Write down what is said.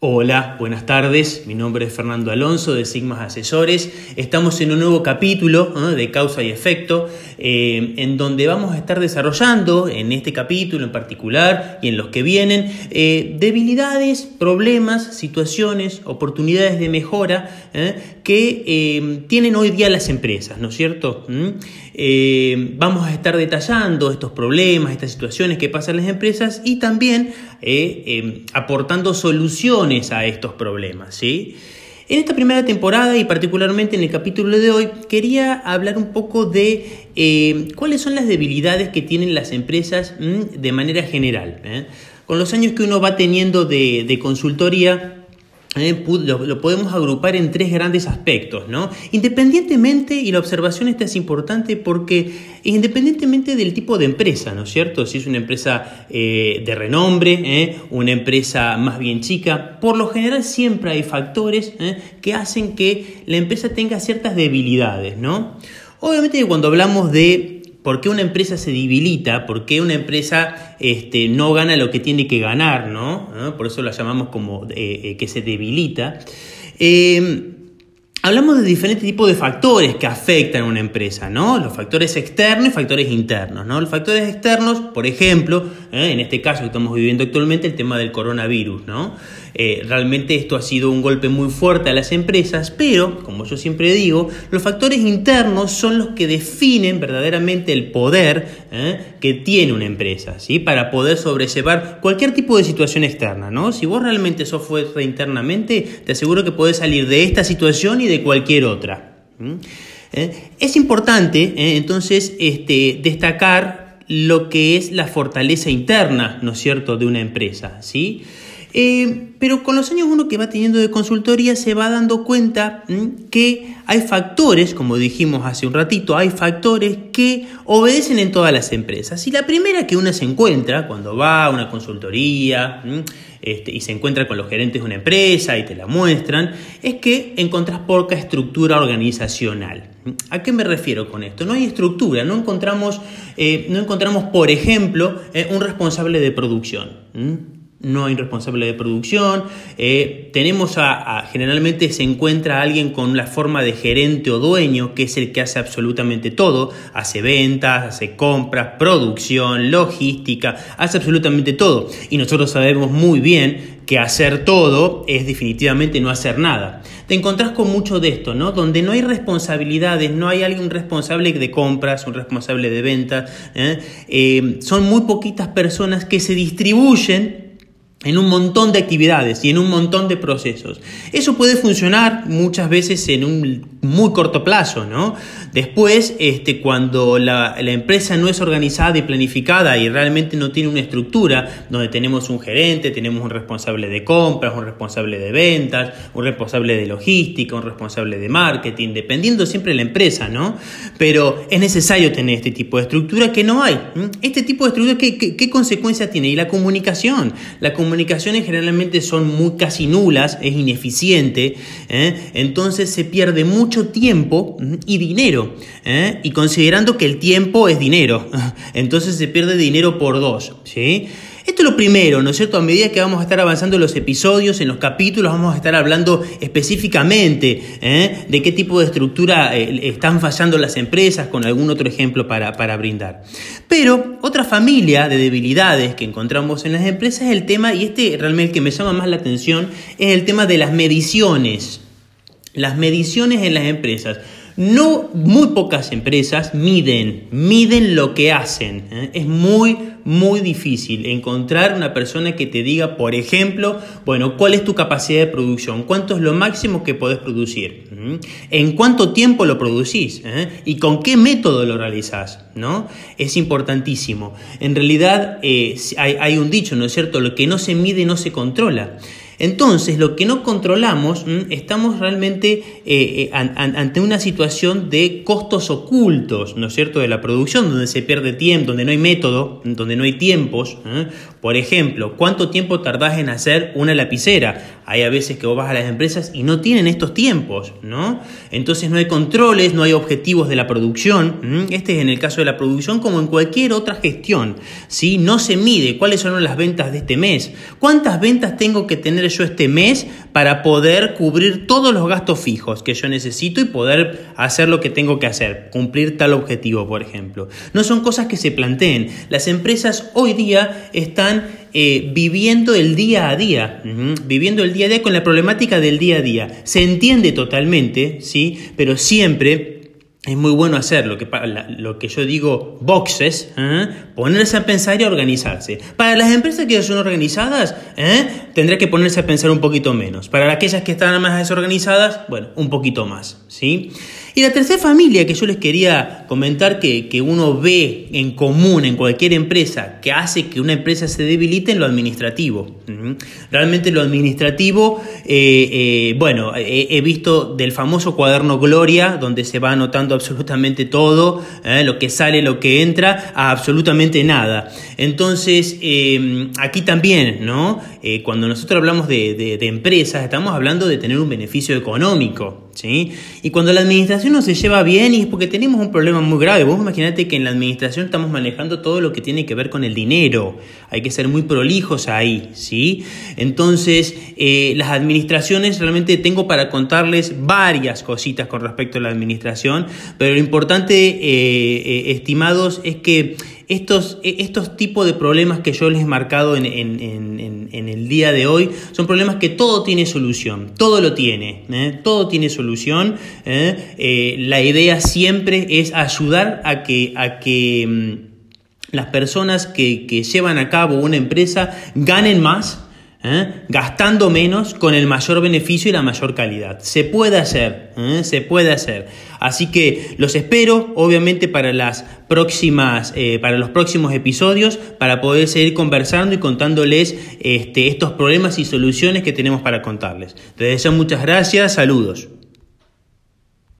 Hola, buenas tardes. Mi nombre es Fernando Alonso de Sigmas Asesores. Estamos en un nuevo capítulo de causa y efecto, eh, en donde vamos a estar desarrollando, en este capítulo en particular y en los que vienen, eh, debilidades, problemas, situaciones, oportunidades de mejora ¿eh? que tienen hoy día las empresas, ¿no es cierto? ¿Mm? Vamos a estar detallando estos problemas, estas situaciones que pasan las empresas y también aportando soluciones a estos problemas. ¿sí? En esta primera temporada y particularmente en el capítulo de hoy quería hablar un poco de eh, cuáles son las debilidades que tienen las empresas mm, de manera general. ¿eh? Con los años que uno va teniendo de consultoría, eh, lo, podemos agrupar en tres grandes aspectos, ¿no? Independientemente, y la observación esta es importante porque independientemente del tipo de empresa, ¿no es cierto? Si es una empresa eh, de renombre, ¿eh? una empresa más bien chica, por lo general siempre hay factores que hacen que la empresa tenga ciertas debilidades, ¿no? Obviamente cuando hablamos de por qué una empresa se debilita, por qué una empresa este, no gana lo que tiene que ganar, ¿no? Por eso la llamamos como eh, eh, que se debilita. Eh, hablamos de diferentes tipos de factores que afectan a una empresa, ¿no? Los factores externos y factores internos, ¿no? Los factores externos, por ejemplo, en este caso que estamos viviendo actualmente, el tema del coronavirus, ¿no? Eh, realmente esto ha sido un golpe muy fuerte a las empresas, pero, como yo siempre digo, los factores internos son los que definen verdaderamente el poder ¿eh? que tiene una empresa, ¿sí? Para poder sobrellevar cualquier tipo de situación externa, ¿no? Si vos realmente sos fuerte internamente, te aseguro que podés salir de esta situación y de cualquier otra. ¿Eh? Es importante, entonces, este, destacar lo que es la fortaleza interna, ¿no es cierto?, de una empresa, ¿sí? Eh, pero con los años uno que va teniendo de consultoría se va dando cuenta que hay factores, como dijimos hace un ratito, hay factores que obedecen en todas las empresas. Y la primera que uno se encuentra cuando va a una consultoría este, y se encuentra con los gerentes de una empresa y te la muestran, es que encontrás poca estructura organizacional. ¿A qué me refiero con esto? No hay estructura, no encontramos, eh, no encontramos por ejemplo, eh, un responsable de producción no hay responsable de producción. Eh, tenemos a, generalmente se encuentra alguien con la forma de gerente o dueño, que es el que hace absolutamente todo. Hace ventas, hace compras, producción, logística, hace absolutamente todo. Y nosotros sabemos muy bien que hacer todo es definitivamente no hacer nada. Te encontrás con mucho de esto, ¿no? Donde no hay responsabilidades, no hay alguien responsable de compras, un responsable de ventas. ¿eh? Eh, son muy poquitas personas que se distribuyen en un montón de actividades y en un montón de procesos. Eso puede funcionar muchas veces en un muy corto plazo, ¿no? Después, este, cuando la, empresa no es organizada y planificada y realmente no tiene una estructura, donde tenemos un gerente, tenemos un responsable de compras, un responsable de ventas, un responsable de logística, un responsable de marketing, dependiendo siempre de la empresa, ¿no? Pero es necesario tener este tipo de estructura que no hay. Este tipo de estructura, ¿qué, qué, consecuencias tiene? Y la comunicación. La comunicaciones generalmente son muy casi nulas, es ineficiente, ¿eh? entonces se pierde mucho tiempo y dinero. ¿eh? Y considerando que el tiempo es dinero, entonces se pierde dinero por dos. ¿sí? Esto es lo primero, ¿no es cierto? A medida que vamos a estar avanzando en los episodios, en los capítulos, vamos a estar hablando específicamente ¿eh? de qué tipo de estructura eh, están fallando las empresas, con algún otro ejemplo para, para brindar. Pero otra familia de debilidades que encontramos en las empresas es el tema, y este realmente el que me llama más la atención, es el tema de las mediciones. Las mediciones en las empresas. No, muy pocas empresas miden, miden lo que hacen. ¿eh? Es muy, muy difícil encontrar una persona que te diga, por ejemplo, bueno, cuál es tu capacidad de producción, cuánto es lo máximo que podés producir, ¿Mm? en cuánto tiempo lo producís ¿Eh? y con qué método lo realizás, ¿no? Es importantísimo. En realidad eh, hay, hay un dicho, ¿no es cierto? Lo que no se mide no se controla. Entonces, lo que no controlamos, estamos realmente eh, eh, ante una situación de costos ocultos, ¿no es cierto?, de la producción, donde se pierde tiempo, donde no hay método, donde no hay tiempos. ¿eh? Por ejemplo, ¿cuánto tiempo tardás en hacer una lapicera? Hay a veces que vos vas a las empresas y no tienen estos tiempos, ¿no? Entonces no hay controles, no hay objetivos de la producción. Este es en el caso de la producción como en cualquier otra gestión, ¿sí? No se mide cuáles son las ventas de este mes, cuántas ventas tengo que tener yo este mes para poder cubrir todos los gastos fijos que yo necesito y poder hacer lo que tengo que hacer, cumplir tal objetivo, por ejemplo. No son cosas que se planteen. Las empresas hoy día están eh, viviendo el día a día, viviendo el día a día con la problemática del día a día. Se entiende totalmente, ¿sí? Pero siempre es muy bueno hacer lo que, lo que yo digo boxes, ¿eh? Ponerse a pensar y organizarse. Para las empresas que son organizadas, ¿eh? tendrá que ponerse a pensar un poquito menos. Para aquellas que están más desorganizadas, bueno, un poquito más. ¿sí? Y la tercera familia que yo les quería comentar que, uno ve en común en cualquier empresa que hace que una empresa se debilite en lo administrativo. Realmente lo administrativo, eh, eh, bueno, he, visto del famoso cuaderno Gloria, donde se va anotando absolutamente todo, eh, lo que sale, lo que entra, a absolutamente nada. Entonces, aquí también, ¿no? cuando nosotros hablamos de empresas, estamos hablando de tener un beneficio económico. Y cuando la administración no se lleva bien y es porque tenemos un problema muy grave. Vos imaginate que en la administración estamos manejando todo lo que tiene que ver con el dinero. Hay que ser muy prolijos ahí, ¿sí? Entonces, eh, las administraciones realmente tengo para contarles varias cositas con respecto a la administración, pero lo importante, eh, eh, estimados, es que estos, e, estos tipos de problemas que yo les he marcado en, el día de hoy son problemas que todo tiene solución, todo lo tiene, ¿eh? todo tiene solución. ¿eh? Eh, la idea siempre es ayudar a que, a que mm, las personas que, que llevan a cabo una empresa ganen más ¿eh? gastando menos con el mayor beneficio y la mayor calidad. Se puede hacer, ¿eh? se puede hacer. Así que los espero, obviamente, para las próximas, eh, para los próximos episodios, para poder seguir conversando y contándoles este, estos problemas y soluciones que tenemos para contarles. Les deseo muchas gracias, saludos.